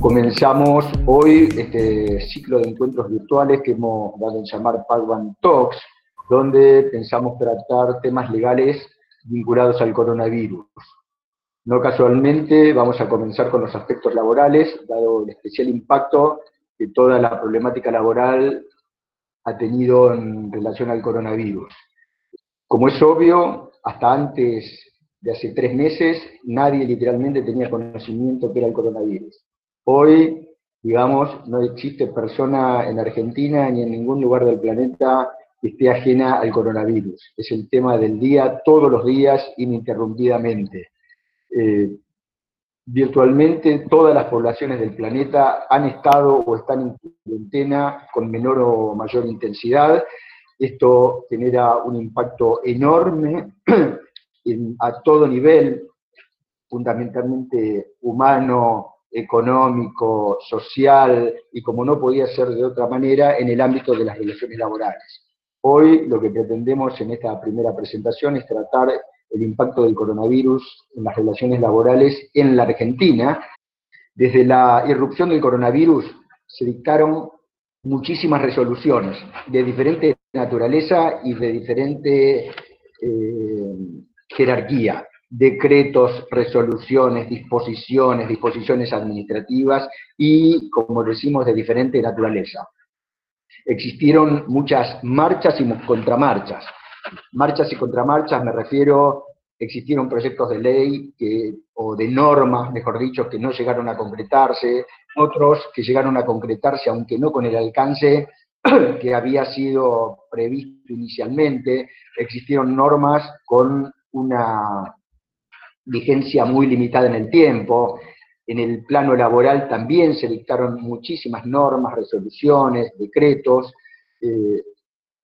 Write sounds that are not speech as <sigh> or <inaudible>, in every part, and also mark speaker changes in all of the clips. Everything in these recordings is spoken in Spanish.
Speaker 1: Comenzamos hoy este ciclo de encuentros virtuales que hemos dado en llamar Padwan Talks, donde pensamos tratar temas legales vinculados al coronavirus. No casualmente vamos a comenzar con los aspectos laborales, dado el especial impacto que toda la problemática laboral ha tenido en relación al coronavirus. Como es obvio, hasta antes de hace tres meses, nadie literalmente tenía conocimiento que era el coronavirus. Hoy, digamos, no existe persona en Argentina ni en ningún lugar del planeta que esté ajena al coronavirus. Es el tema del día, todos los días, ininterrumpidamente. Eh, virtualmente todas las poblaciones del planeta han estado o están en cuarentena con menor o mayor intensidad. Esto genera un impacto enorme a todo nivel, fundamentalmente humano, económico, social y como no podía ser de otra manera, en el ámbito de las relaciones laborales. Hoy lo que pretendemos en esta primera presentación es tratar el impacto del coronavirus en las relaciones laborales en la Argentina. Desde la irrupción del coronavirus se dictaron muchísimas resoluciones de diferente naturaleza y de diferente eh, jerarquía, decretos, resoluciones, disposiciones, disposiciones administrativas y, como decimos, de diferente naturaleza. Existieron muchas marchas y contramarchas. Marchas y contramarchas me refiero, existieron proyectos de ley o de normas, mejor dicho, que no llegaron a concretarse, otros que llegaron a concretarse aunque no con el alcance <clears throat> que había sido previsto inicialmente, existieron normas con una vigencia muy limitada en el tiempo. En el plano laboral también se dictaron muchísimas normas, resoluciones, decretos. Eh,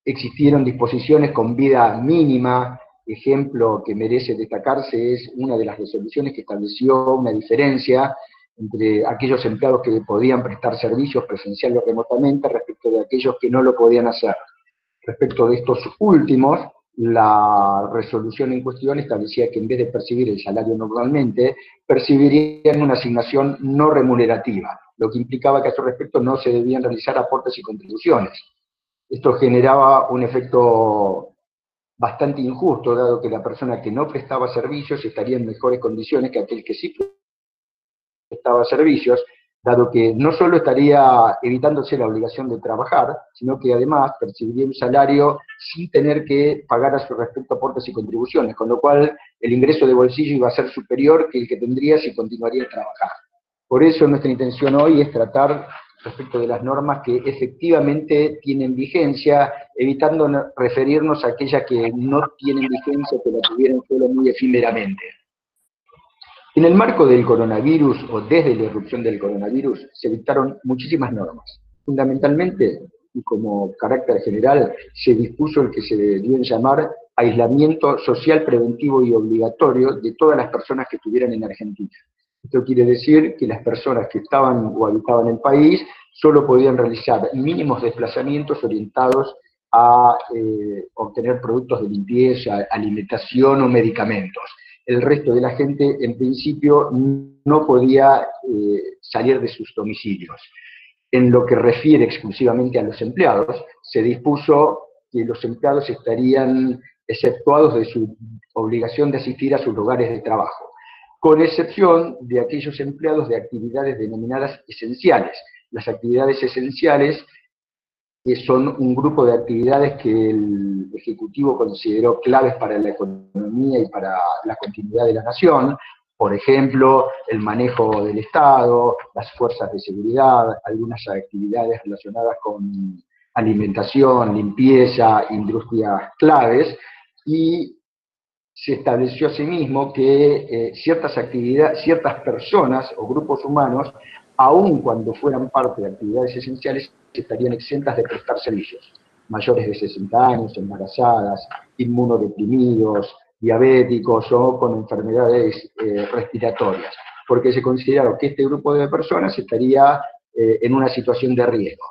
Speaker 1: existieron disposiciones con vida mínima. Ejemplo que merece destacarse es una de las resoluciones que estableció una diferencia entre aquellos empleados que podían prestar servicios presenciales o remotamente respecto de aquellos que no lo podían hacer. Respecto de estos últimos, la resolución en cuestión establecía que en vez de percibir el salario normalmente, percibirían una asignación no remunerativa, lo que implicaba que a su respecto no se debían realizar aportes y contribuciones. Esto generaba un efecto bastante injusto, dado que la persona que no prestaba servicios estaría en mejores condiciones que aquel que sí prestaba servicios, dado que no solo estaría evitándose la obligación de trabajar, sino que además percibiría un salario sin tener que pagar a su respecto aportes y contribuciones, con lo cual el ingreso de bolsillo iba a ser superior que el que tendría si continuaría a trabajar. Por eso nuestra intención hoy es tratar respecto de las normas que efectivamente tienen vigencia, evitando referirnos a aquellas que no tienen vigencia, que la tuvieron solo muy efímeramente. En el marco del coronavirus, o desde la irrupción del coronavirus, se dictaron muchísimas normas. Fundamentalmente, y como carácter general, se dispuso el que se en llamar aislamiento social preventivo y obligatorio de todas las personas que estuvieran en Argentina. Esto quiere decir que las personas que estaban o habitaban el país solo podían realizar mínimos desplazamientos orientados a eh, obtener productos de limpieza, alimentación o medicamentos el resto de la gente en principio no podía eh, salir de sus domicilios. En lo que refiere exclusivamente a los empleados, se dispuso que los empleados estarían exceptuados de su obligación de asistir a sus lugares de trabajo, con excepción de aquellos empleados de actividades denominadas esenciales. Las actividades esenciales son un grupo de actividades que el Ejecutivo consideró claves para la economía y para la continuidad de la nación, por ejemplo, el manejo del Estado, las fuerzas de seguridad, algunas actividades relacionadas con alimentación, limpieza, industrias claves, y se estableció asimismo que eh, ciertas actividades, ciertas personas o grupos humanos, aun cuando fueran parte de actividades esenciales, estarían exentas de prestar servicios. Mayores de 60 años, embarazadas, inmunodeprimidos, diabéticos o con enfermedades eh, respiratorias, porque se consideraron que este grupo de personas estaría eh, en una situación de riesgo.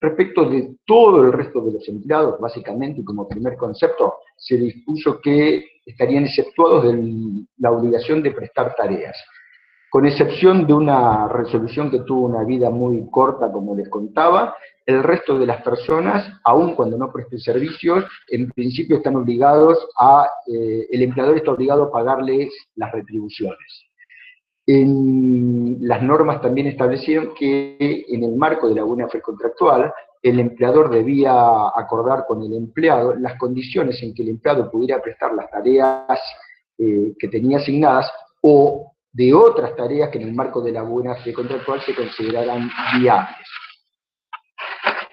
Speaker 1: Respecto de todo el resto de los empleados, básicamente, como primer concepto, se dispuso que estarían exceptuados de la obligación de prestar tareas. Con excepción de una resolución que tuvo una vida muy corta, como les contaba, el resto de las personas, aun cuando no presten servicios, en principio están obligados a, eh, el empleador está obligado a pagarles las retribuciones. En las normas también establecieron que en el marco de la buena fe contractual, el empleador debía acordar con el empleado las condiciones en que el empleado pudiera prestar las tareas eh, que tenía asignadas o de otras tareas que en el marco de la buena fe contractual se consideraran viables.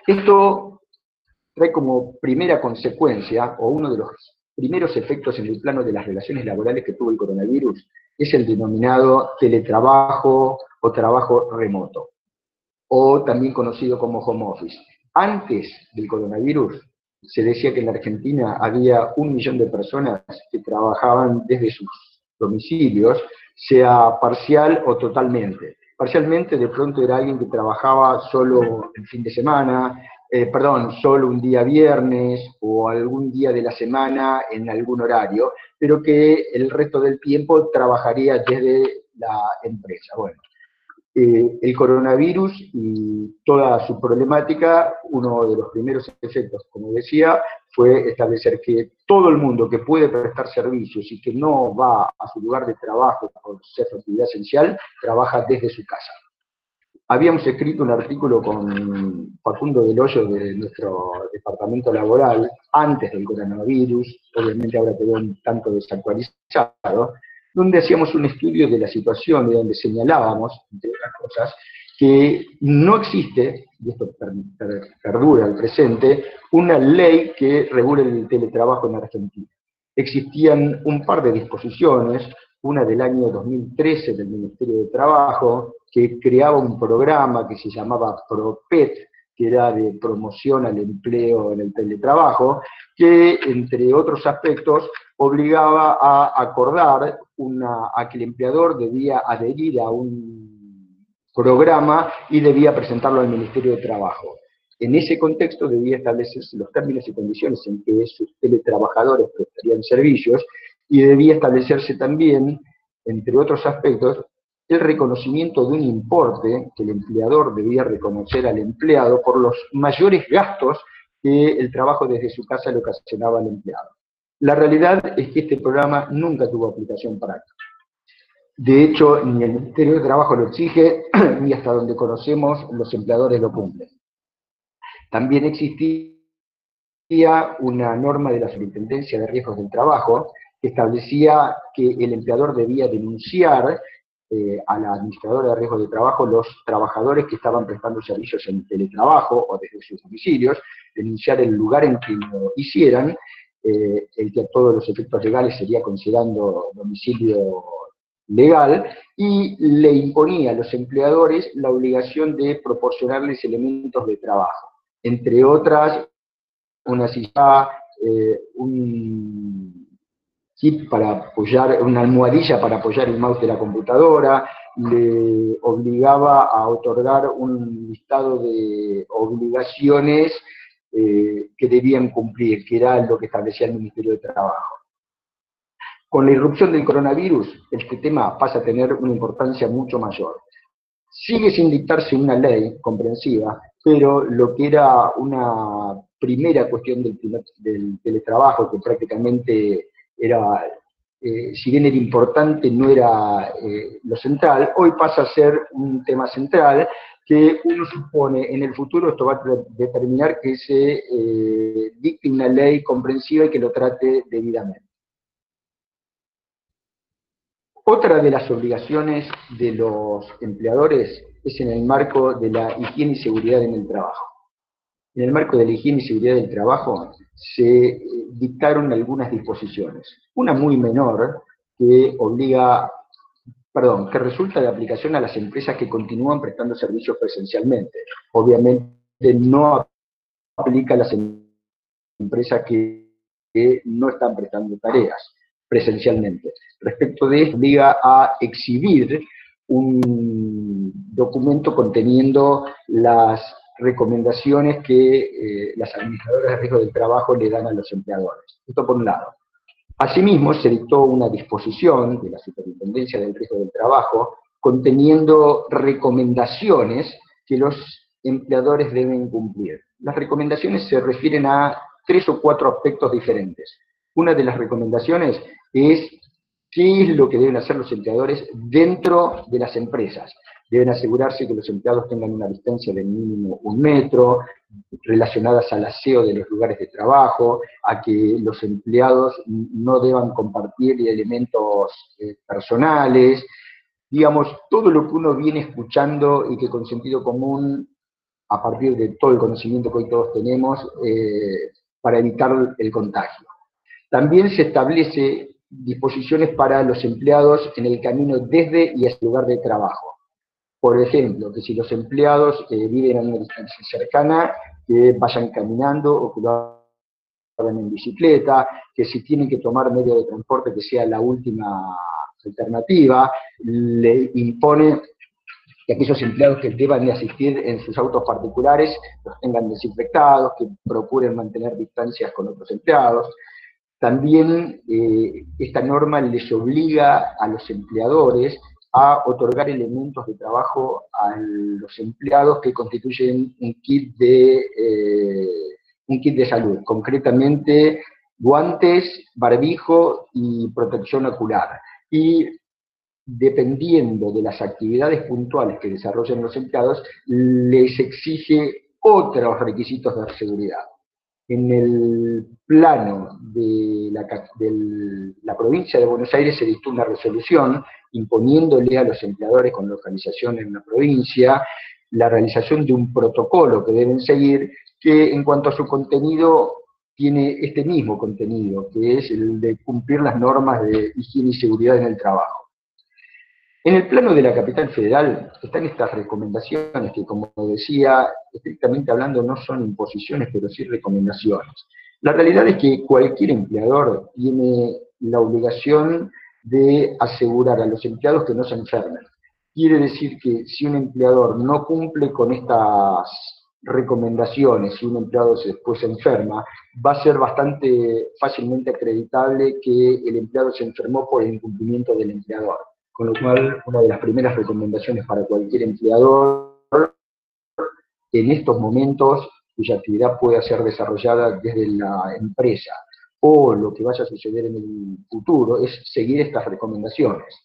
Speaker 1: Esto trae como primera consecuencia, o uno de los primeros efectos en el plano de las relaciones laborales que tuvo el coronavirus, es el denominado teletrabajo o trabajo remoto, o también conocido como home office. Antes del coronavirus, se decía que en la Argentina había un millón de personas que trabajaban desde sus domicilios, sea parcial o totalmente. Parcialmente de pronto era alguien que trabajaba solo el fin de semana, eh, perdón, solo un día viernes o algún día de la semana en algún horario, pero que el resto del tiempo trabajaría desde la empresa. Bueno, eh, el coronavirus y toda su problemática, uno de los primeros efectos, como decía, fue establecer que todo el mundo que puede prestar servicios y que no va a su lugar de trabajo por ser actividad esencial, trabaja desde su casa. Habíamos escrito un artículo con Facundo Del Hoyo de nuestro departamento laboral antes del coronavirus, obviamente ahora quedó un tanto desactualizado, donde hacíamos un estudio de la situación y donde señalábamos, entre otras cosas, que no existe, y esto perdura al presente, una ley que regule el teletrabajo en Argentina. Existían un par de disposiciones, una del año 2013 del Ministerio de Trabajo, que creaba un programa que se llamaba PROPET, que era de promoción al empleo en el teletrabajo, que entre otros aspectos obligaba a acordar una, a que el empleador debía adherir a un programa y debía presentarlo al Ministerio de Trabajo. En ese contexto debía establecerse los términos y condiciones en que sus teletrabajadores prestarían servicios y debía establecerse también, entre otros aspectos, el reconocimiento de un importe que el empleador debía reconocer al empleado por los mayores gastos que el trabajo desde su casa le ocasionaba al empleado. La realidad es que este programa nunca tuvo aplicación práctica. De hecho, ni el Ministerio de Trabajo lo exige, <clears throat> ni hasta donde conocemos los empleadores lo cumplen. También existía una norma de la Superintendencia de Riesgos del Trabajo que establecía que el empleador debía denunciar eh, a la administradora de riesgos de trabajo los trabajadores que estaban prestando servicios en teletrabajo o desde sus domicilios, denunciar el lugar en que lo hicieran, eh, el que a todos los efectos legales sería considerando domicilio legal, y le imponía a los empleadores la obligación de proporcionarles elementos de trabajo, entre otras una silla, eh, un kit para apoyar, una almohadilla para apoyar el mouse de la computadora, le obligaba a otorgar un listado de obligaciones eh, que debían cumplir, que era lo que establecía el Ministerio de Trabajo. Con la irrupción del coronavirus, este tema pasa a tener una importancia mucho mayor. Sigue sin dictarse una ley comprensiva, pero lo que era una primera cuestión del, del teletrabajo, que prácticamente era, eh, si bien era importante, no era eh, lo central, hoy pasa a ser un tema central que uno supone en el futuro esto va a determinar que se eh, dicte una ley comprensiva y que lo trate debidamente. Otra de las obligaciones de los empleadores es en el marco de la higiene y seguridad en el trabajo. En el marco de la higiene y seguridad del trabajo, se eh, dictaron algunas disposiciones. Una muy menor que obliga, perdón, que resulta de aplicación a las empresas que continúan prestando servicios presencialmente. Obviamente no aplica a las empresas que, no están prestando tareas presencialmente. Respecto de esto, obliga a exhibir un documento conteniendo las recomendaciones que eh, las administradoras de riesgo del trabajo le dan a los empleadores. Esto por un lado. Asimismo, se dictó una disposición de la Superintendencia del Riesgo del Trabajo conteniendo recomendaciones que los empleadores deben cumplir. Las recomendaciones se refieren a tres o cuatro aspectos diferentes. Una de las recomendaciones es qué es lo que deben hacer los empleadores dentro de las empresas. Deben asegurarse que los empleados tengan una distancia de mínimo un metro, relacionadas al aseo de los lugares de trabajo, a que los empleados no deban compartir elementos eh, personales, digamos, todo lo que uno viene escuchando y que con sentido común, a partir de todo el conocimiento que hoy todos tenemos, eh, para evitar el contagio. También se establece disposiciones para los empleados en el camino desde y hacia el lugar de trabajo. Por ejemplo, que si los empleados eh, viven a una distancia cercana, que vayan caminando o que lo en bicicleta, que si tienen que tomar medio de transporte que sea la última alternativa, le impone que aquellos empleados que deban de asistir en sus autos particulares los tengan desinfectados, que procuren mantener distancias con otros empleados. También eh, esta norma les obliga a los empleadores a otorgar elementos de trabajo a los empleados que constituyen un kit de, eh, un kit de salud, concretamente guantes, barbijo y protección ocular. Y dependiendo de las actividades puntuales que desarrollen los empleados, les exige otros requisitos de seguridad. En el plano de la, la provincia de Buenos Aires se dictó una resolución imponiéndole a los empleadores con localización en una provincia la realización de un protocolo que deben seguir, que en cuanto a su contenido tiene este mismo contenido, que es el de cumplir las normas de higiene y seguridad en el trabajo. En el plano de la capital federal están estas recomendaciones que, como decía, estrictamente hablando no son imposiciones, pero sí recomendaciones. La realidad es que cualquier empleador tiene la obligación de asegurar a los empleados que no se enfermen. Quiere decir que si un empleador no cumple con estas recomendaciones, si un empleado después se enferma, va a ser bastante fácilmente acreditable que el empleado se enfermó por el incumplimiento del empleador. Con lo cual, una de las primeras recomendaciones para cualquier empleador en estos momentos cuya actividad pueda ser desarrollada desde la empresa o lo que vaya a suceder en el futuro, es seguir estas recomendaciones.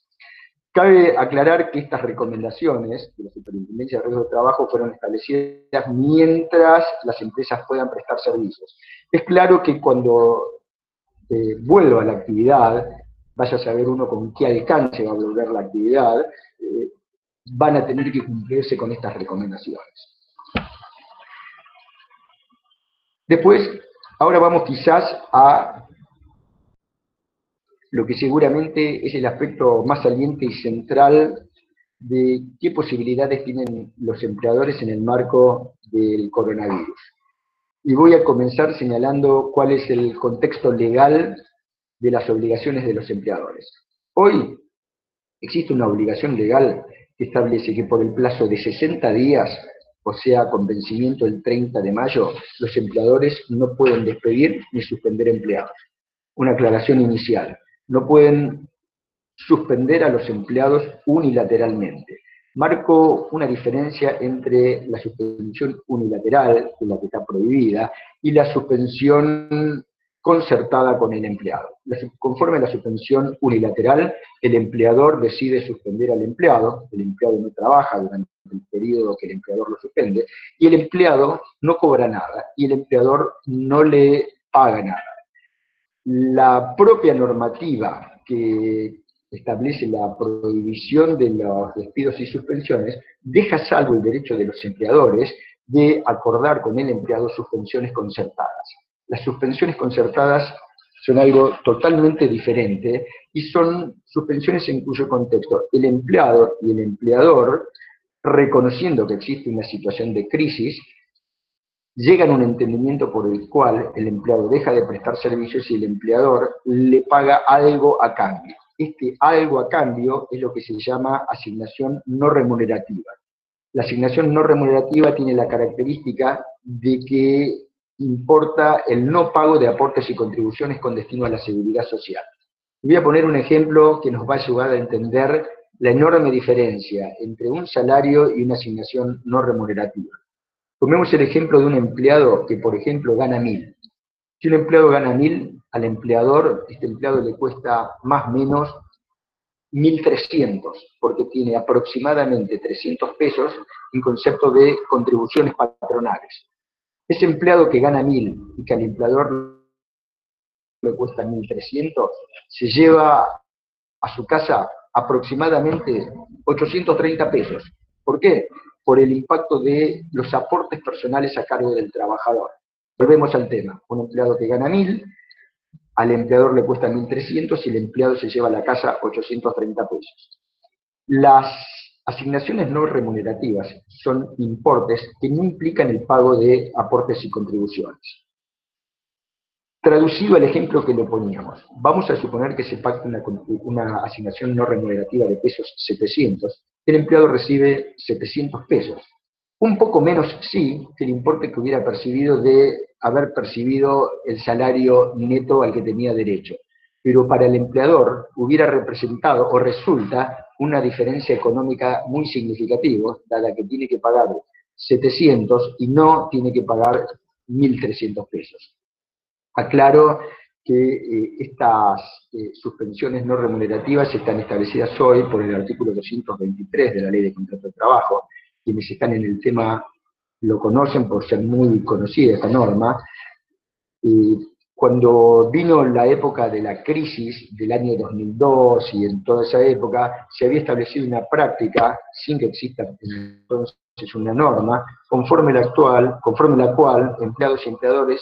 Speaker 1: Cabe aclarar que estas recomendaciones de la Superintendencia de Riesgo de Trabajo fueron establecidas mientras las empresas puedan prestar servicios. Es claro que cuando eh, vuelva a la actividad, vaya a saber uno con qué alcance va a volver la actividad, eh, van a tener que cumplirse con estas recomendaciones. Después, Ahora vamos quizás a lo que seguramente es el aspecto más saliente y central de qué posibilidades tienen los empleadores en el marco del coronavirus. Y voy a comenzar señalando cuál es el contexto legal de las obligaciones de los empleadores. Hoy existe una obligación legal que establece que por el plazo de 60 días o sea, con vencimiento el 30 de mayo, los empleadores no pueden despedir ni suspender empleados. Una aclaración inicial. No pueden suspender a los empleados unilateralmente. Marco una diferencia entre la suspensión unilateral, que es la que está prohibida, y la suspensión concertada con el empleado. Conforme a la suspensión unilateral, el empleador decide suspender al empleado, el empleado no trabaja durante el periodo que el empleador lo suspende, y el empleado no cobra nada, y el empleador no le paga nada. La propia normativa que establece la prohibición de los despidos y suspensiones deja salvo el derecho de los empleadores de acordar con el empleado suspensiones concertadas. Las suspensiones concertadas son algo totalmente diferente y son suspensiones en cuyo contexto el empleado y el empleador, reconociendo que existe una situación de crisis, llegan a un entendimiento por el cual el empleado deja de prestar servicios y el empleador le paga algo a cambio. Este algo a cambio es lo que se llama asignación no remunerativa. La asignación no remunerativa tiene la característica de que importa el no pago de aportes y contribuciones con destino a la seguridad social. Voy a poner un ejemplo que nos va a ayudar a entender la enorme diferencia entre un salario y una asignación no remunerativa. Tomemos el ejemplo de un empleado que, por ejemplo, gana mil. Si un empleado gana mil, al empleador, este empleado le cuesta más o menos 1.300, porque tiene aproximadamente 300 pesos en concepto de contribuciones patronales. Ese empleado que gana 1.000 y que al empleador le cuesta 1.300, se lleva a su casa aproximadamente 830 pesos. ¿Por qué? Por el impacto de los aportes personales a cargo del trabajador. Volvemos al tema. Un empleado que gana 1.000, al empleador le cuesta 1.300 y el empleado se lleva a la casa 830 pesos. Las asignaciones no remunerativas son importes que no implican el pago de aportes y contribuciones. Traducido al ejemplo que le poníamos, vamos a suponer que se pacta una, asignación no remunerativa de pesos 700, el empleado recibe 700 pesos. Un poco menos, sí, que el importe que hubiera percibido de haber percibido el salario neto al que tenía derecho. Pero para el empleador hubiera representado o resulta una diferencia económica muy significativa, dada que tiene que pagar 700 y no tiene que pagar 1.300 pesos. Aclaro que eh, estas eh, suspensiones no remunerativas están establecidas hoy por el artículo 223 de la Ley de Contrato de Trabajo. Quienes están en el tema lo conocen por ser muy conocida esta norma. Y cuando vino la época de la crisis del año 2002 y en toda esa época, se había establecido una práctica, sin que exista entonces una norma, conforme la, actual, conforme la cual empleados y empleadores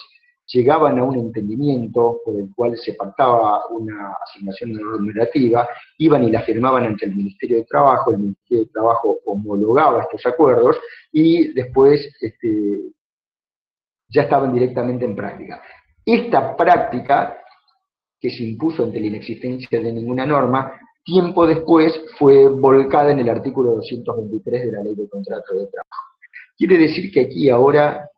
Speaker 1: llegaban a un entendimiento por el cual se pactaba una asignación remunerativa, iban y la firmaban ante el Ministerio de Trabajo, el Ministerio de Trabajo homologaba estos acuerdos y después este, ya estaban directamente en práctica. Esta práctica, que se impuso ante la inexistencia de ninguna norma, tiempo después fue volcada en el artículo 223 de la Ley de Contrato de Trabajo. Quiere decir que aquí ahora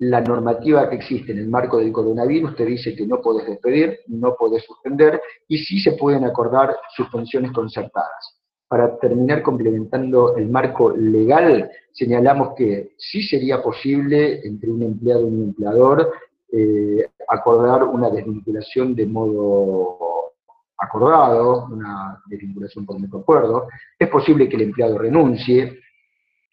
Speaker 1: la normativa que existe en el marco del coronavirus te dice que no podés despedir, no podés suspender, y sí se pueden acordar suspensiones concertadas. Para terminar complementando el marco legal, señalamos que sí sería posible entre un empleado y un empleador eh, acordar una desvinculación de modo acordado, una desvinculación por mutuo acuerdo. Es posible que el empleado renuncie,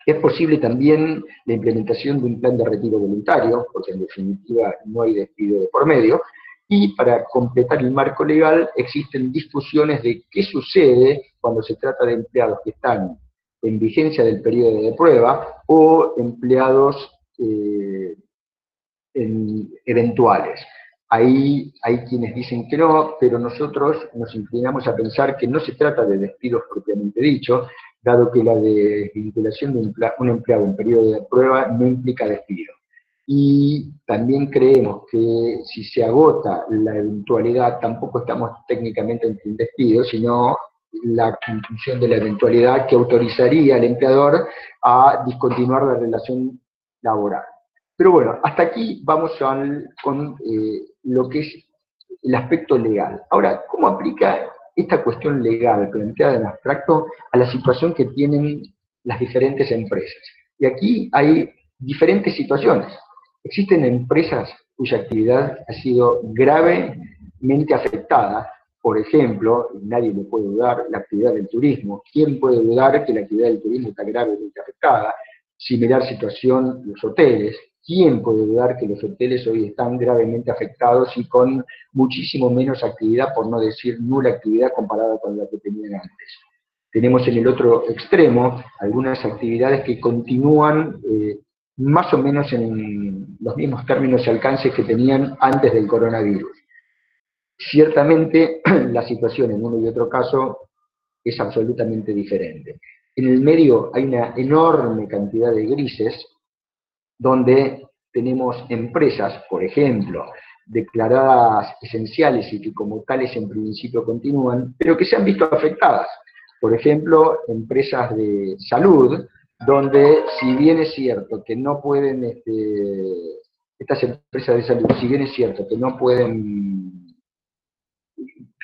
Speaker 1: es posible también la implementación de un plan de retiro voluntario, porque en definitiva no hay despido de por medio, y para completar el marco legal existen discusiones de qué sucede cuando se trata de empleados que están en vigencia del periodo de prueba o empleados eh, eventuales. Ahí hay quienes dicen que no, pero nosotros nos inclinamos a pensar que no se trata de despidos propiamente dicho, dado que la desvinculación de un empleado en periodo de prueba no implica despido. Y también creemos que si se agota la eventualidad, tampoco estamos técnicamente en un despido, sino la conclusión de la eventualidad que autorizaría al empleador a discontinuar la relación laboral. Pero bueno, hasta aquí vamos con eh, lo que es el aspecto legal. Ahora, ¿cómo aplica esta cuestión legal planteada en abstracto a la situación que tienen las diferentes empresas. Y aquí hay diferentes situaciones. Existen empresas cuya actividad ha sido gravemente afectada, por ejemplo, nadie le puede dudar, la actividad del turismo. ¿Quién puede dudar que la actividad del turismo está gravemente afectada? Similar situación los hoteles, ¿Quién puede dudar que los hoteles hoy están gravemente afectados y con muchísimo menos actividad, por no decir nula actividad comparada con la que tenían antes? Tenemos en el otro extremo algunas actividades que continúan eh, más o menos en los mismos términos y alcances que tenían antes del coronavirus. Ciertamente <clears throat> la situación en uno y otro caso es absolutamente diferente. En el medio hay una enorme cantidad de grises, donde tenemos empresas, por ejemplo, declaradas esenciales y que como tales en principio continúan, pero que se han visto afectadas. Por ejemplo, empresas de salud, donde si bien es cierto que no pueden, este, estas empresas de salud, si bien es cierto que no pueden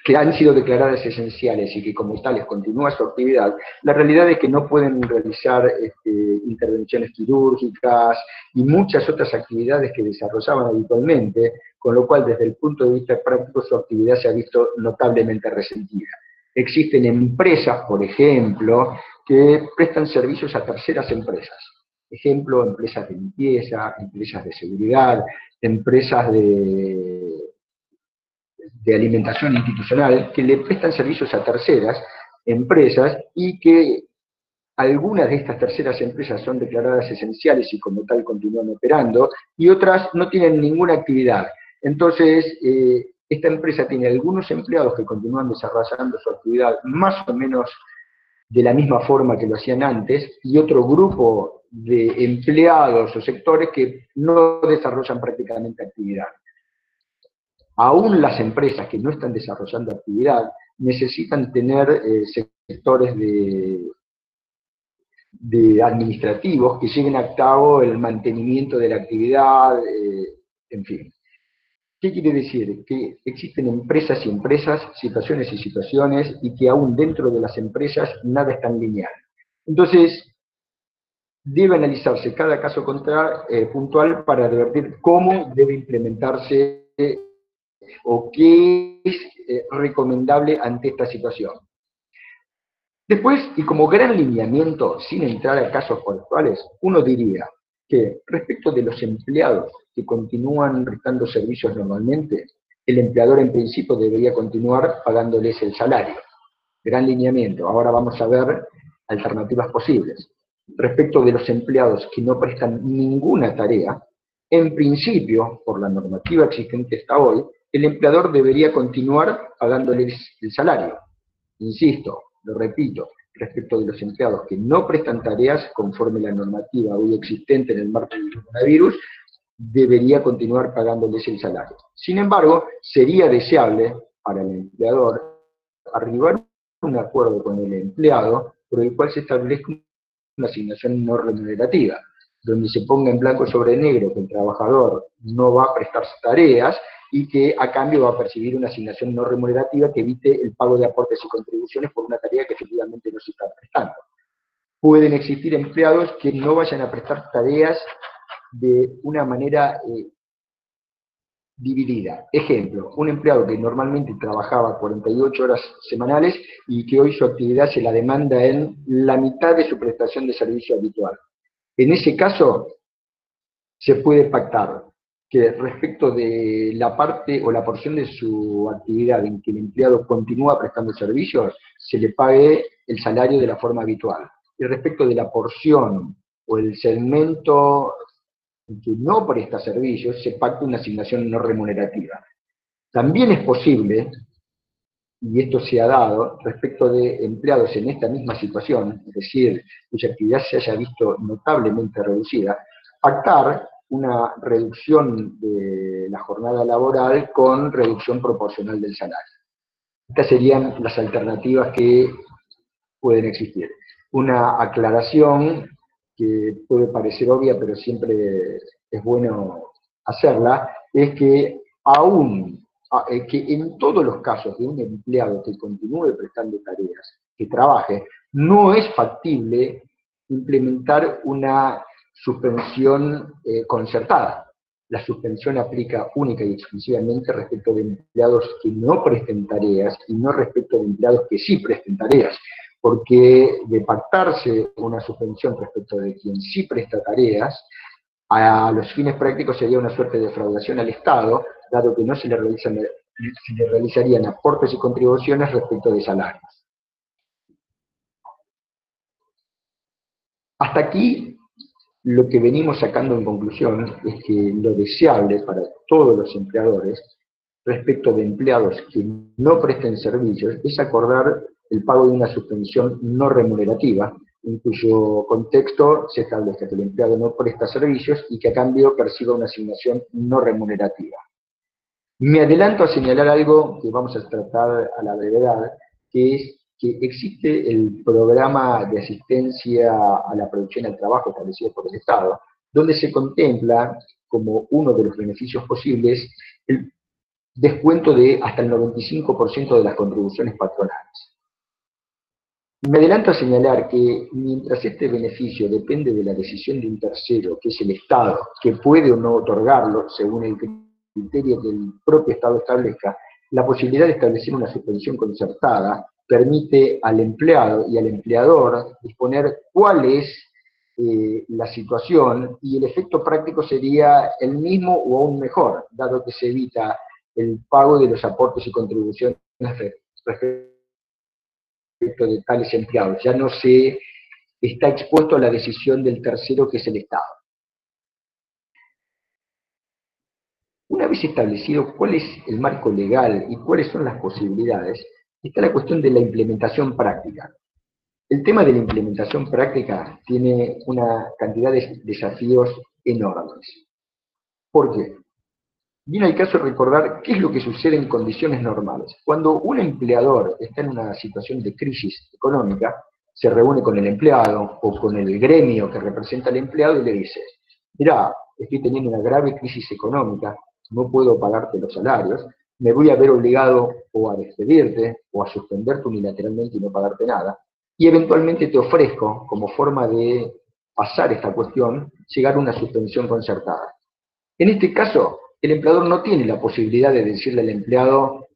Speaker 1: que han sido declaradas esenciales y que como tales continúa su actividad, la realidad es que no pueden realizar este, intervenciones quirúrgicas y muchas otras actividades que desarrollaban habitualmente, con lo cual desde el punto de vista práctico su actividad se ha visto notablemente resentida. Existen empresas, por ejemplo, que prestan servicios a terceras empresas. Ejemplo, empresas de limpieza, empresas de seguridad, empresas de de alimentación institucional que le prestan servicios a terceras empresas y que algunas de estas terceras empresas son declaradas esenciales y como tal continúan operando, y otras no tienen ninguna actividad. Entonces, eh, esta empresa tiene algunos empleados que continúan desarrollando su actividad más o menos de la misma forma que lo hacían antes, y otro grupo de empleados o sectores que no desarrollan prácticamente actividad aún las empresas que no están desarrollando actividad necesitan tener eh, sectores de, administrativos que lleven a cabo el mantenimiento de la actividad, eh, en fin. ¿Qué quiere decir? Que existen empresas y empresas, situaciones y situaciones, y que aún dentro de las empresas nada es tan lineal. Entonces, debe analizarse cada caso contra, eh, puntual para advertir cómo debe implementarse o qué es eh, recomendable ante esta situación. Después, y como gran lineamiento, sin entrar a casos puntuales, uno diría que respecto de los empleados que continúan prestando servicios normalmente, el empleador en principio debería continuar pagándoles el salario. Gran lineamiento. Ahora vamos a ver alternativas posibles. Respecto de los empleados que no prestan ninguna tarea, en principio, por la normativa existente hasta hoy, el empleador debería continuar pagándoles el salario. Insisto, lo repito, respecto de los empleados que no prestan tareas conforme la normativa hoy existente en el marco del coronavirus, debería continuar pagándoles el salario. Sin embargo, sería deseable para el empleador arribar a un acuerdo con el empleado por el cual se establezca una asignación no remunerativa, donde se ponga en blanco sobre negro que el trabajador no va a prestar tareas y que a cambio va a percibir una asignación no remunerativa que evite el pago de aportes y contribuciones por una tarea que efectivamente no se está prestando. Pueden existir empleados que no vayan a prestar tareas de una manera eh, dividida. Ejemplo, un empleado que normalmente trabajaba 48 horas semanales y que hoy su actividad se la demanda en la mitad de su prestación de servicio habitual. En ese caso, se puede pactar que respecto de la parte o la porción de su actividad en que el empleado continúa prestando servicios, se le pague el salario de la forma habitual. Y respecto de la porción o el segmento en que no presta servicios, se pacta una asignación no remunerativa. También es posible, y esto se ha dado, respecto de empleados en esta misma situación, es decir, cuya actividad se haya visto notablemente reducida, pactar una reducción de la jornada laboral con reducción proporcional del salario. Estas serían las alternativas que pueden existir. Una aclaración que puede parecer obvia, pero siempre es bueno hacerla, es que aún eh, que en todos los casos de un empleado que continúe prestando tareas, que trabaje, no es factible implementar una suspensión eh, concertada. La suspensión aplica única y exclusivamente respecto de empleados que no presten tareas y no respecto de empleados que sí presten tareas, porque de pactarse una suspensión respecto de quien sí presta tareas, a los fines prácticos sería una suerte de defraudación al Estado, dado que no se le, realizan, se le realizarían aportes y contribuciones respecto de salarios. Hasta aquí lo que venimos sacando en conclusión es que lo deseable para todos los empleadores respecto de empleados que no presten servicios es acordar el pago de una suspensión no remunerativa, en cuyo contexto se establece que el empleado no presta servicios y que a cambio perciba una asignación no remunerativa. Me adelanto a señalar algo que vamos a tratar a la brevedad, que es que existe el programa de asistencia a la producción y al trabajo establecido por el Estado, donde se contempla como uno de los beneficios posibles el descuento de hasta el 95% de las contribuciones patronales. Me adelanto a señalar que mientras este beneficio depende de la decisión de un tercero, que es el Estado, que puede o no otorgarlo según el criterio que el propio Estado establezca, la posibilidad de establecer una suspensión concertada permite al empleado y al empleador disponer cuál es eh, la situación y el efecto práctico sería el mismo o aún mejor, dado que se evita el pago de los aportes y contribuciones respecto de tales empleados. Ya no se está expuesto a la decisión del tercero que es el Estado. Una vez establecido cuál es el marco legal y cuáles son las posibilidades, está la cuestión de la implementación práctica. El tema de la implementación práctica tiene una cantidad de desafíos enormes. ¿Por qué? Viene al caso recordar qué es lo que sucede en condiciones normales. Cuando un empleador está en una situación de crisis económica, se reúne con el empleado o con el gremio que representa al empleado y le dice, mira, estoy teniendo una grave crisis económica, no puedo pagarte los salarios, me voy a ver obligado o a despedirte o a suspenderte unilateralmente y no pagarte nada, y eventualmente te ofrezco, como forma de pasar esta cuestión, llegar a una suspensión concertada. En este caso, el empleador no tiene la posibilidad de decirle al empleado,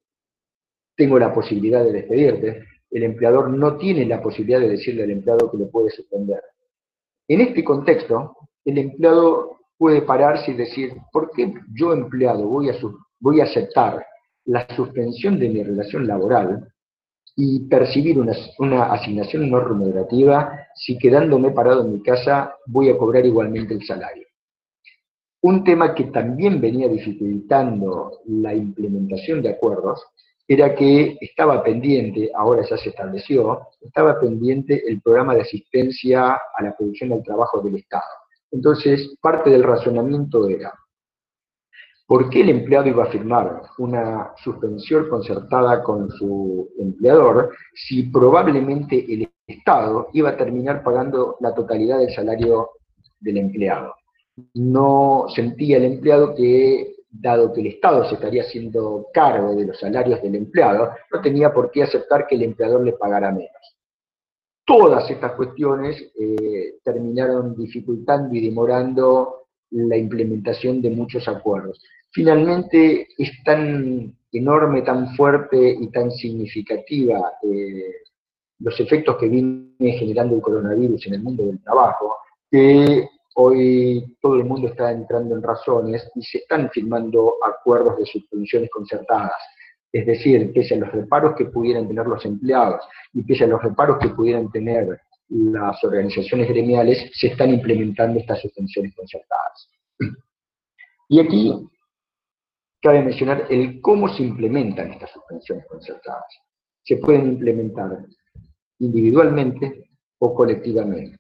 Speaker 1: tengo la posibilidad de despedirte, el empleador no tiene la posibilidad de decirle al empleado que lo puede suspender. En este contexto, el empleado puede pararse y decir, ¿por qué yo empleado voy a, voy a aceptar la suspensión de mi relación laboral y percibir una, una, asignación no remunerativa si quedándome parado en mi casa voy a cobrar igualmente el salario? Un tema que también venía dificultando la implementación de acuerdos era que estaba pendiente, ahora ya se estableció, estaba pendiente el programa de asistencia a la producción del trabajo del Estado. Entonces, parte del razonamiento era, ¿por qué el empleado iba a firmar una suspensión concertada con su empleador si probablemente el Estado iba a terminar pagando la totalidad del salario del empleado? No sentía el empleado que, dado que el Estado se estaría haciendo cargo de los salarios del empleado, no tenía por qué aceptar que el empleador le pagara menos. Todas estas cuestiones eh, terminaron dificultando y demorando la implementación de muchos acuerdos. Finalmente, es tan enorme, tan fuerte y tan significativa eh, los efectos que viene generando el coronavirus en el mundo del trabajo, que hoy todo el mundo está entrando en razones y se están firmando acuerdos de suspensiones concertadas. Es decir, pese a los reparos que pudieran tener los empleados y pese a los reparos que pudieran tener las organizaciones gremiales, se están implementando estas suspensiones concertadas. Y aquí cabe mencionar el cómo se implementan estas suspensiones concertadas. Se pueden implementar individualmente o colectivamente.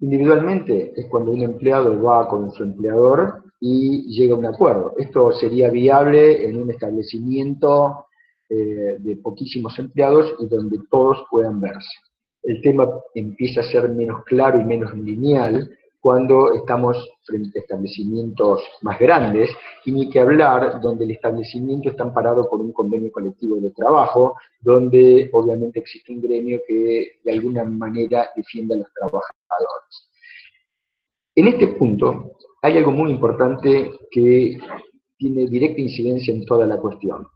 Speaker 1: Individualmente es cuando un empleado va con su empleador y llega a un acuerdo. Esto sería viable en un establecimiento eh, de poquísimos empleados y donde todos puedan verse. El tema empieza a ser menos claro y menos lineal cuando estamos frente a establecimientos más grandes, y ni que hablar donde el establecimiento está amparado por un convenio colectivo de trabajo, donde obviamente existe un gremio que de alguna manera defiende a los trabajadores. En este punto hay algo muy importante que tiene directa incidencia en toda la cuestión.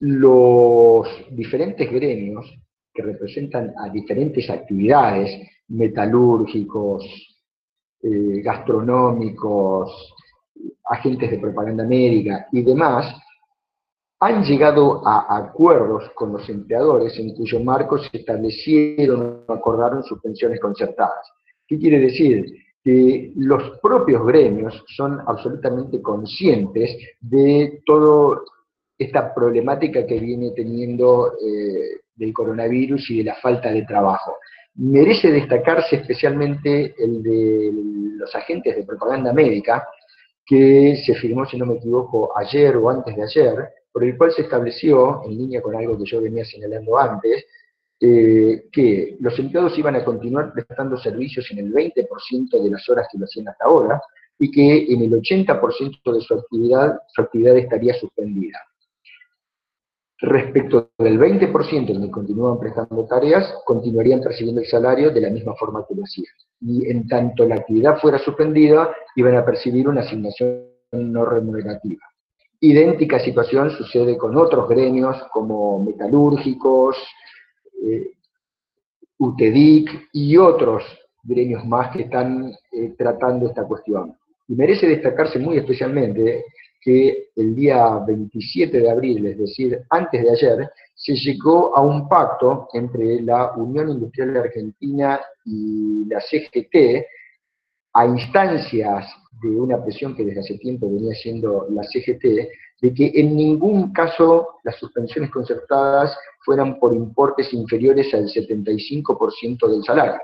Speaker 1: Los diferentes gremios que representan a diferentes actividades, metalúrgicos, eh, gastronómicos, agentes de propaganda médica y demás, han llegado a acuerdos con los empleadores en cuyo marco se establecieron o acordaron suspensiones concertadas. ¿Qué quiere decir? Que los propios gremios son absolutamente conscientes de toda esta problemática que viene teniendo eh, del coronavirus y de la falta de trabajo. Merece destacarse especialmente el de los agentes de propaganda médica, que se firmó, si no me equivoco, ayer o antes de ayer, por el cual se estableció, en línea con algo que yo venía señalando antes, eh, que los empleados iban a continuar prestando servicios en el 20% de las horas que lo hacían hasta ahora, y que en el 80% de su actividad, su actividad estaría suspendida. Respecto del 20% que continúan prestando tareas, continuarían percibiendo el salario de la misma forma que lo hacían. Y en tanto la actividad fuera suspendida, iban a percibir una asignación no remunerativa. Idéntica situación sucede con otros gremios como metalúrgicos, eh, UTEDIC y otros gremios más que están eh, tratando esta cuestión. Y merece destacarse muy especialmente que el día 27 de abril, es decir, antes de ayer, se llegó a un pacto entre la Unión Industrial Argentina y la CGT, a instancias de una presión que desde hace tiempo venía siendo la CGT, de que en ningún caso las suspensiones concertadas fueran por importes inferiores al 75% del salario.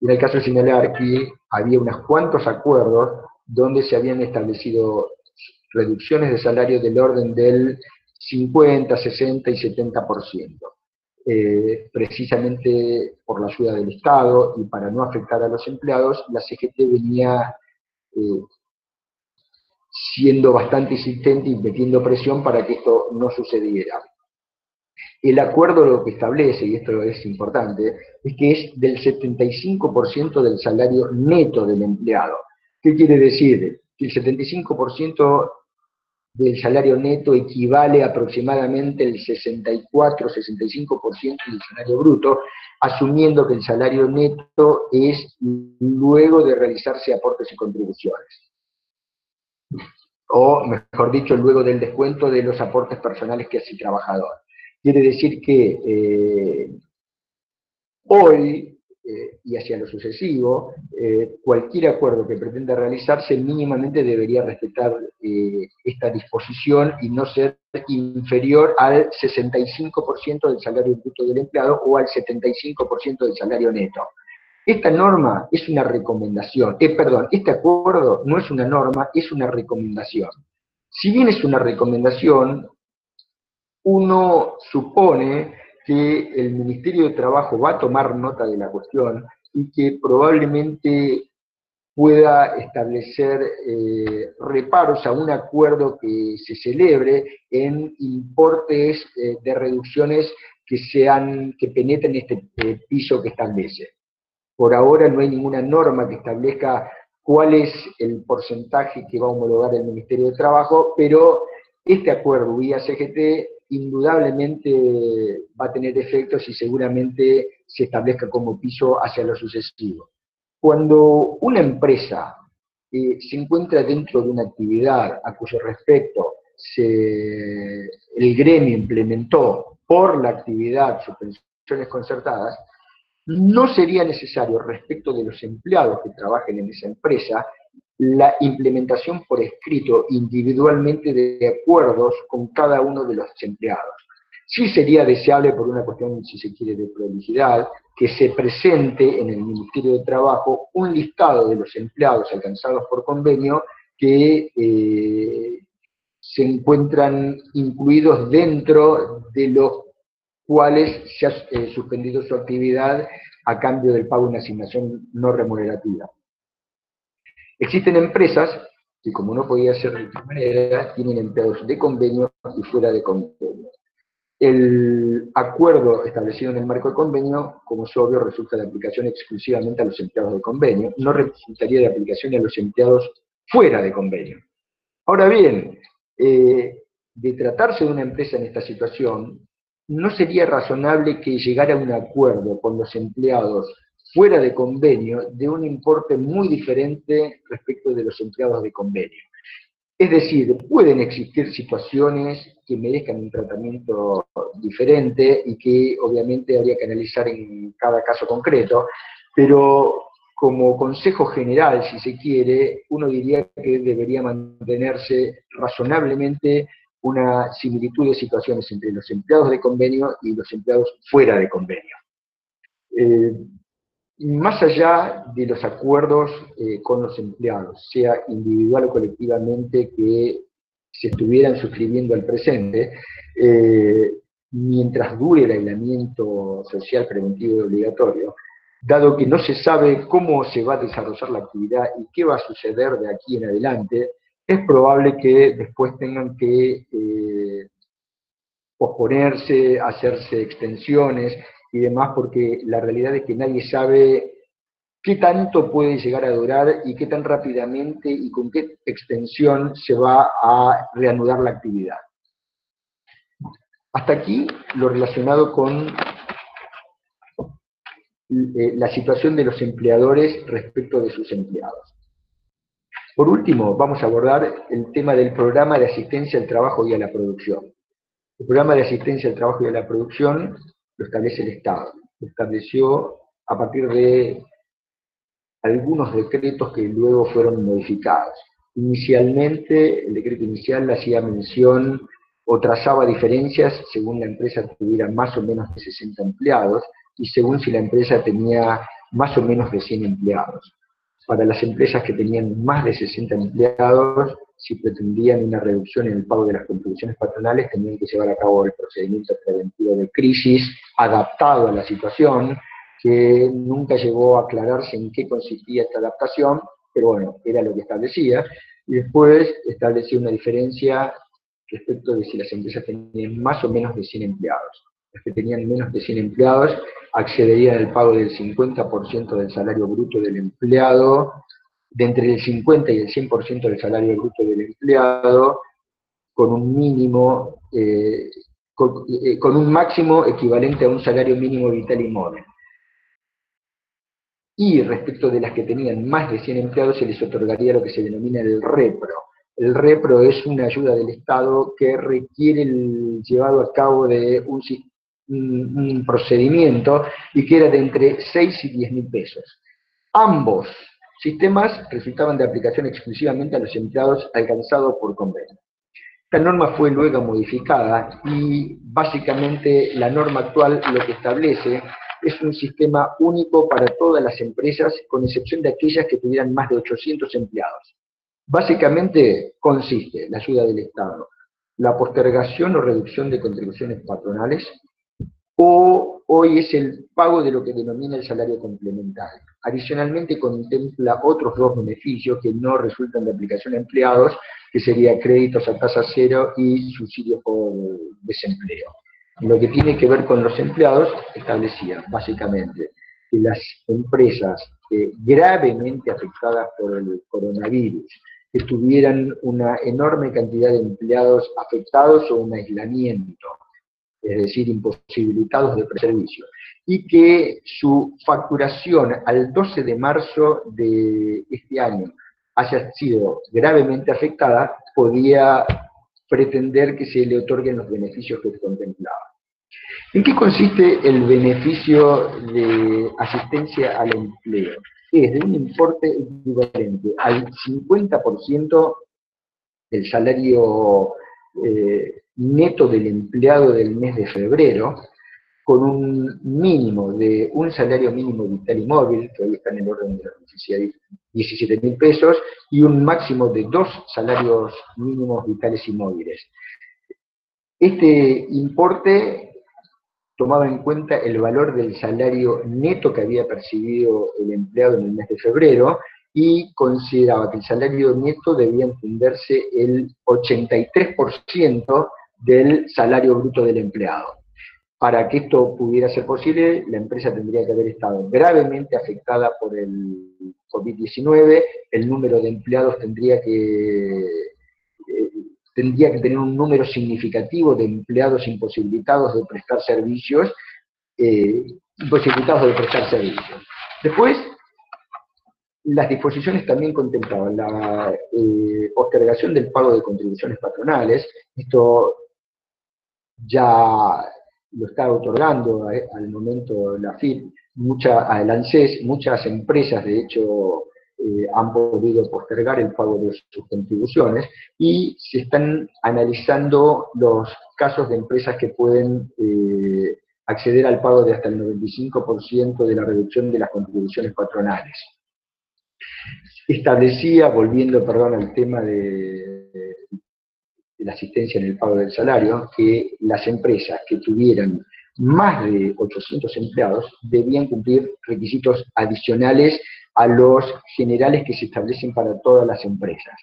Speaker 1: En el caso de señalar que había unos cuantos acuerdos donde se habían establecido reducciones de salario del orden del 50, 60 y 70%. Eh, precisamente por la ayuda del Estado y para no afectar a los empleados, la CGT venía eh, siendo bastante insistente y metiendo presión para que esto no sucediera. El acuerdo lo que establece, y esto es importante, es que es del 75% del salario neto del empleado. ¿Qué quiere decir? Que el 75% del salario neto equivale aproximadamente el 64-65% del salario bruto, asumiendo que el salario neto es luego de realizarse aportes y contribuciones. O, mejor dicho, luego del descuento de los aportes personales que hace el trabajador. Quiere decir que eh, hoy eh, y hacia lo sucesivo, eh, cualquier acuerdo que pretenda realizarse mínimamente debería respetar eh, esta disposición y no ser inferior al 65% del salario bruto del empleado o al 75% del salario neto. Esta norma es una recomendación, perdón, este acuerdo no es una norma, es una recomendación. Si bien es una recomendación, uno supone que el Ministerio de Trabajo va a tomar nota de la cuestión y que probablemente pueda establecer eh, reparos a un acuerdo que se celebre en importes eh, de reducciones que sean, que penetren este eh, piso que establece. Por ahora no hay ninguna norma que establezca cuál es el porcentaje que va a homologar el Ministerio de Trabajo, pero este acuerdo vía CGT indudablemente va a tener efectos y seguramente se establezca como piso hacia lo sucesivo. Cuando una empresa eh, se encuentra dentro de una actividad a cuyo respecto el gremio implementó por la actividad suspensiones concertadas, no sería necesario respecto de los empleados que trabajen en esa empresa la implementación por escrito individualmente de acuerdos con cada uno de los empleados. Sí sería deseable, por una cuestión, si se quiere, de prolijidad, que se presente en el Ministerio de Trabajo un listado de los empleados alcanzados por convenio que eh, se encuentran incluidos dentro de los cuales se ha eh, suspendido su actividad a cambio del pago de una asignación no remunerativa. Existen empresas que, como no podía ser de otra manera, tienen empleados de convenio y fuera de convenio. El acuerdo establecido en el marco de convenio, como es obvio, resulta de aplicación exclusivamente a los empleados de convenio, no resultaría de aplicación a los empleados fuera de convenio. Ahora bien, eh, de tratarse de una empresa en esta situación, no sería razonable que llegara a un acuerdo con los empleados fuera de convenio de un importe muy diferente respecto de los empleados de convenio. Es decir, pueden existir situaciones que merezcan un tratamiento diferente y que obviamente habría que analizar en cada caso concreto, pero como consejo general, si se quiere, uno diría que debería mantenerse razonablemente una similitud de situaciones entre los empleados de convenio y los empleados fuera de convenio. Eh, más allá de los acuerdos eh, con los empleados, sea individual o colectivamente, que se estuvieran suscribiendo al presente, eh, mientras dure el aislamiento social preventivo y obligatorio, dado que no se sabe cómo se va a desarrollar la actividad y qué va a suceder de aquí en adelante, es probable que después tengan que eh, posponerse, hacerse extensiones y demás, porque la realidad es que nadie sabe qué tanto puede llegar a durar y qué tan rápidamente y con qué extensión se va a reanudar la actividad. Hasta aquí lo relacionado con eh, la situación de los empleadores respecto de sus empleados. Por último, vamos a abordar el tema del programa de asistencia al trabajo y a la producción. El programa de asistencia al trabajo y a la producción lo establece el Estado. Lo estableció a partir de algunos decretos que luego fueron modificados. Inicialmente, el decreto inicial hacía mención o trazaba diferencias según la empresa tuviera más o menos de 60 empleados y según si la empresa tenía más o menos de 100 empleados. Para las empresas que tenían más de 60 empleados, si pretendían una reducción en el pago de las contribuciones patronales, tenían que llevar a cabo el procedimiento preventivo de crisis adaptado a la situación, que nunca llegó a aclararse en qué consistía esta adaptación, pero bueno, era lo que establecía, y después establecía una diferencia respecto de si las empresas tenían más o menos de 100 empleados. Las que tenían menos de 100 empleados accederían al pago del 50% del salario bruto del empleado, de entre el 50 y el 100% del salario bruto del empleado, con un mínimo, eh, eh, con un máximo equivalente a un salario mínimo vital y móvil y respecto de las que tenían más de 100 empleados se les otorgaría lo que se denomina el REPRO. El REPRO es una ayuda del Estado que requiere el llevado a cabo de un, procedimiento y que era de entre 6 y 10 mil pesos. Ambos sistemas resultaban de aplicación exclusivamente a los empleados alcanzados por convenio. Esta norma fue luego modificada y básicamente la norma actual lo que establece es un sistema único para todas las empresas, con excepción de aquellas que tuvieran más de 800 empleados. Básicamente consiste la ayuda del Estado, la postergación o reducción de contribuciones patronales, o hoy es el pago de lo que denomina el salario complementario. Adicionalmente contempla otros dos beneficios que no resultan de aplicación a empleados, que sería créditos a tasa cero y subsidios por desempleo lo que tiene que ver con los empleados, establecía básicamente que las empresas eh, gravemente afectadas por el coronavirus, que tuvieran una enorme cantidad de empleados afectados o un aislamiento, es decir, imposibilitados de servicio, y que su facturación al 12 de marzo de este año haya sido gravemente afectada, podía pretender que se le otorguen los beneficios que contemplaba. ¿En qué consiste el beneficio de asistencia al empleo? Es de un importe equivalente al 50% del salario eh, neto del empleado del mes de febrero, con un mínimo de un salario mínimo vital y móvil, que hoy está en el orden de los 17 mil pesos, y un máximo de dos salarios mínimos vitales y móviles. Este importe tomaba en cuenta el valor del salario neto que había percibido el empleado en el mes de febrero y consideraba que el salario neto debía entenderse el 83% del salario bruto del empleado. Para que esto pudiera ser posible, la empresa tendría que haber estado gravemente afectada por el COVID-19, el número de empleados tendría que tendría que tener un número significativo de empleados imposibilitados de prestar servicios, eh, imposibilitados de prestar servicios. Después, las disposiciones también contemplaban la eh, postergación del pago de contribuciones patronales, esto ya lo está otorgando eh, al momento la FIP, mucha, muchas empresas de hecho eh, han podido postergar el pago de sus contribuciones y se están analizando los casos de empresas que pueden eh, acceder al pago de hasta el 95% de la reducción de las contribuciones patronales. Establecía, volviendo perdón, al tema de la asistencia en el pago del salario, que las empresas que tuvieran más de 800 empleados debían cumplir requisitos adicionales a los generales que se establecen para todas las empresas.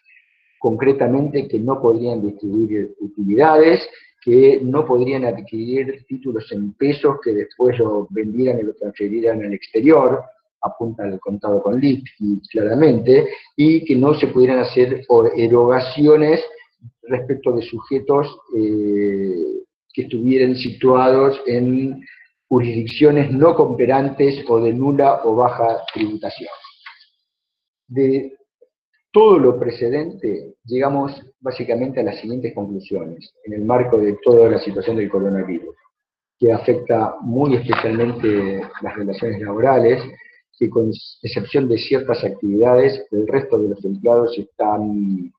Speaker 1: Concretamente, que no podrían distribuir utilidades, que no podrían adquirir títulos en pesos que después lo vendieran y lo transferieran al exterior, apunta al contado con LIC claramente, y que no se pudieran hacer erogaciones respecto de sujetos eh, que estuvieran situados en jurisdicciones no cooperantes o de nula o baja tributación. De todo lo precedente, llegamos básicamente a las siguientes conclusiones, en el marco de toda la situación del coronavirus, que afecta muy especialmente las relaciones laborales, que con excepción de ciertas actividades, el resto de los empleados están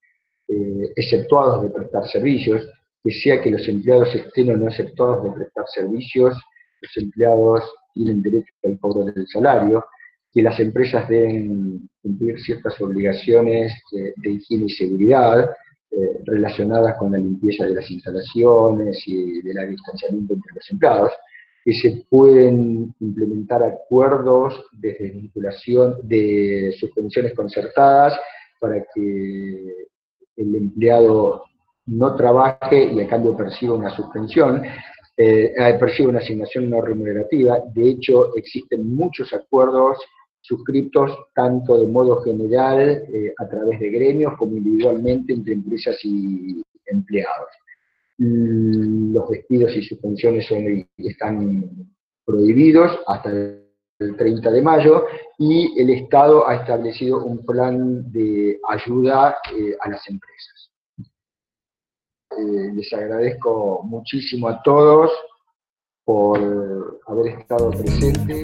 Speaker 1: eh, exceptuados de prestar servicios, que sea que los empleados estén o no exceptuados de prestar servicios, los empleados tienen derecho al cobro del salario, que las empresas deben cumplir ciertas obligaciones de, higiene y seguridad eh, relacionadas con la limpieza de las instalaciones y del distanciamiento entre los empleados, que se pueden implementar acuerdos de desvinculación de suspensiones concertadas para que el empleado no trabaje y a cambio perciba una suspensión, eh, perciba una asignación no remunerativa. De hecho, existen muchos acuerdos suscriptos tanto de modo general eh, a través de gremios como individualmente entre empresas y empleados. Los despidos y suspensiones son, están prohibidos hasta 30 de mayo y el Estado ha establecido un plan de ayuda eh, a las empresas. Eh, les agradezco muchísimo a todos por haber estado presentes.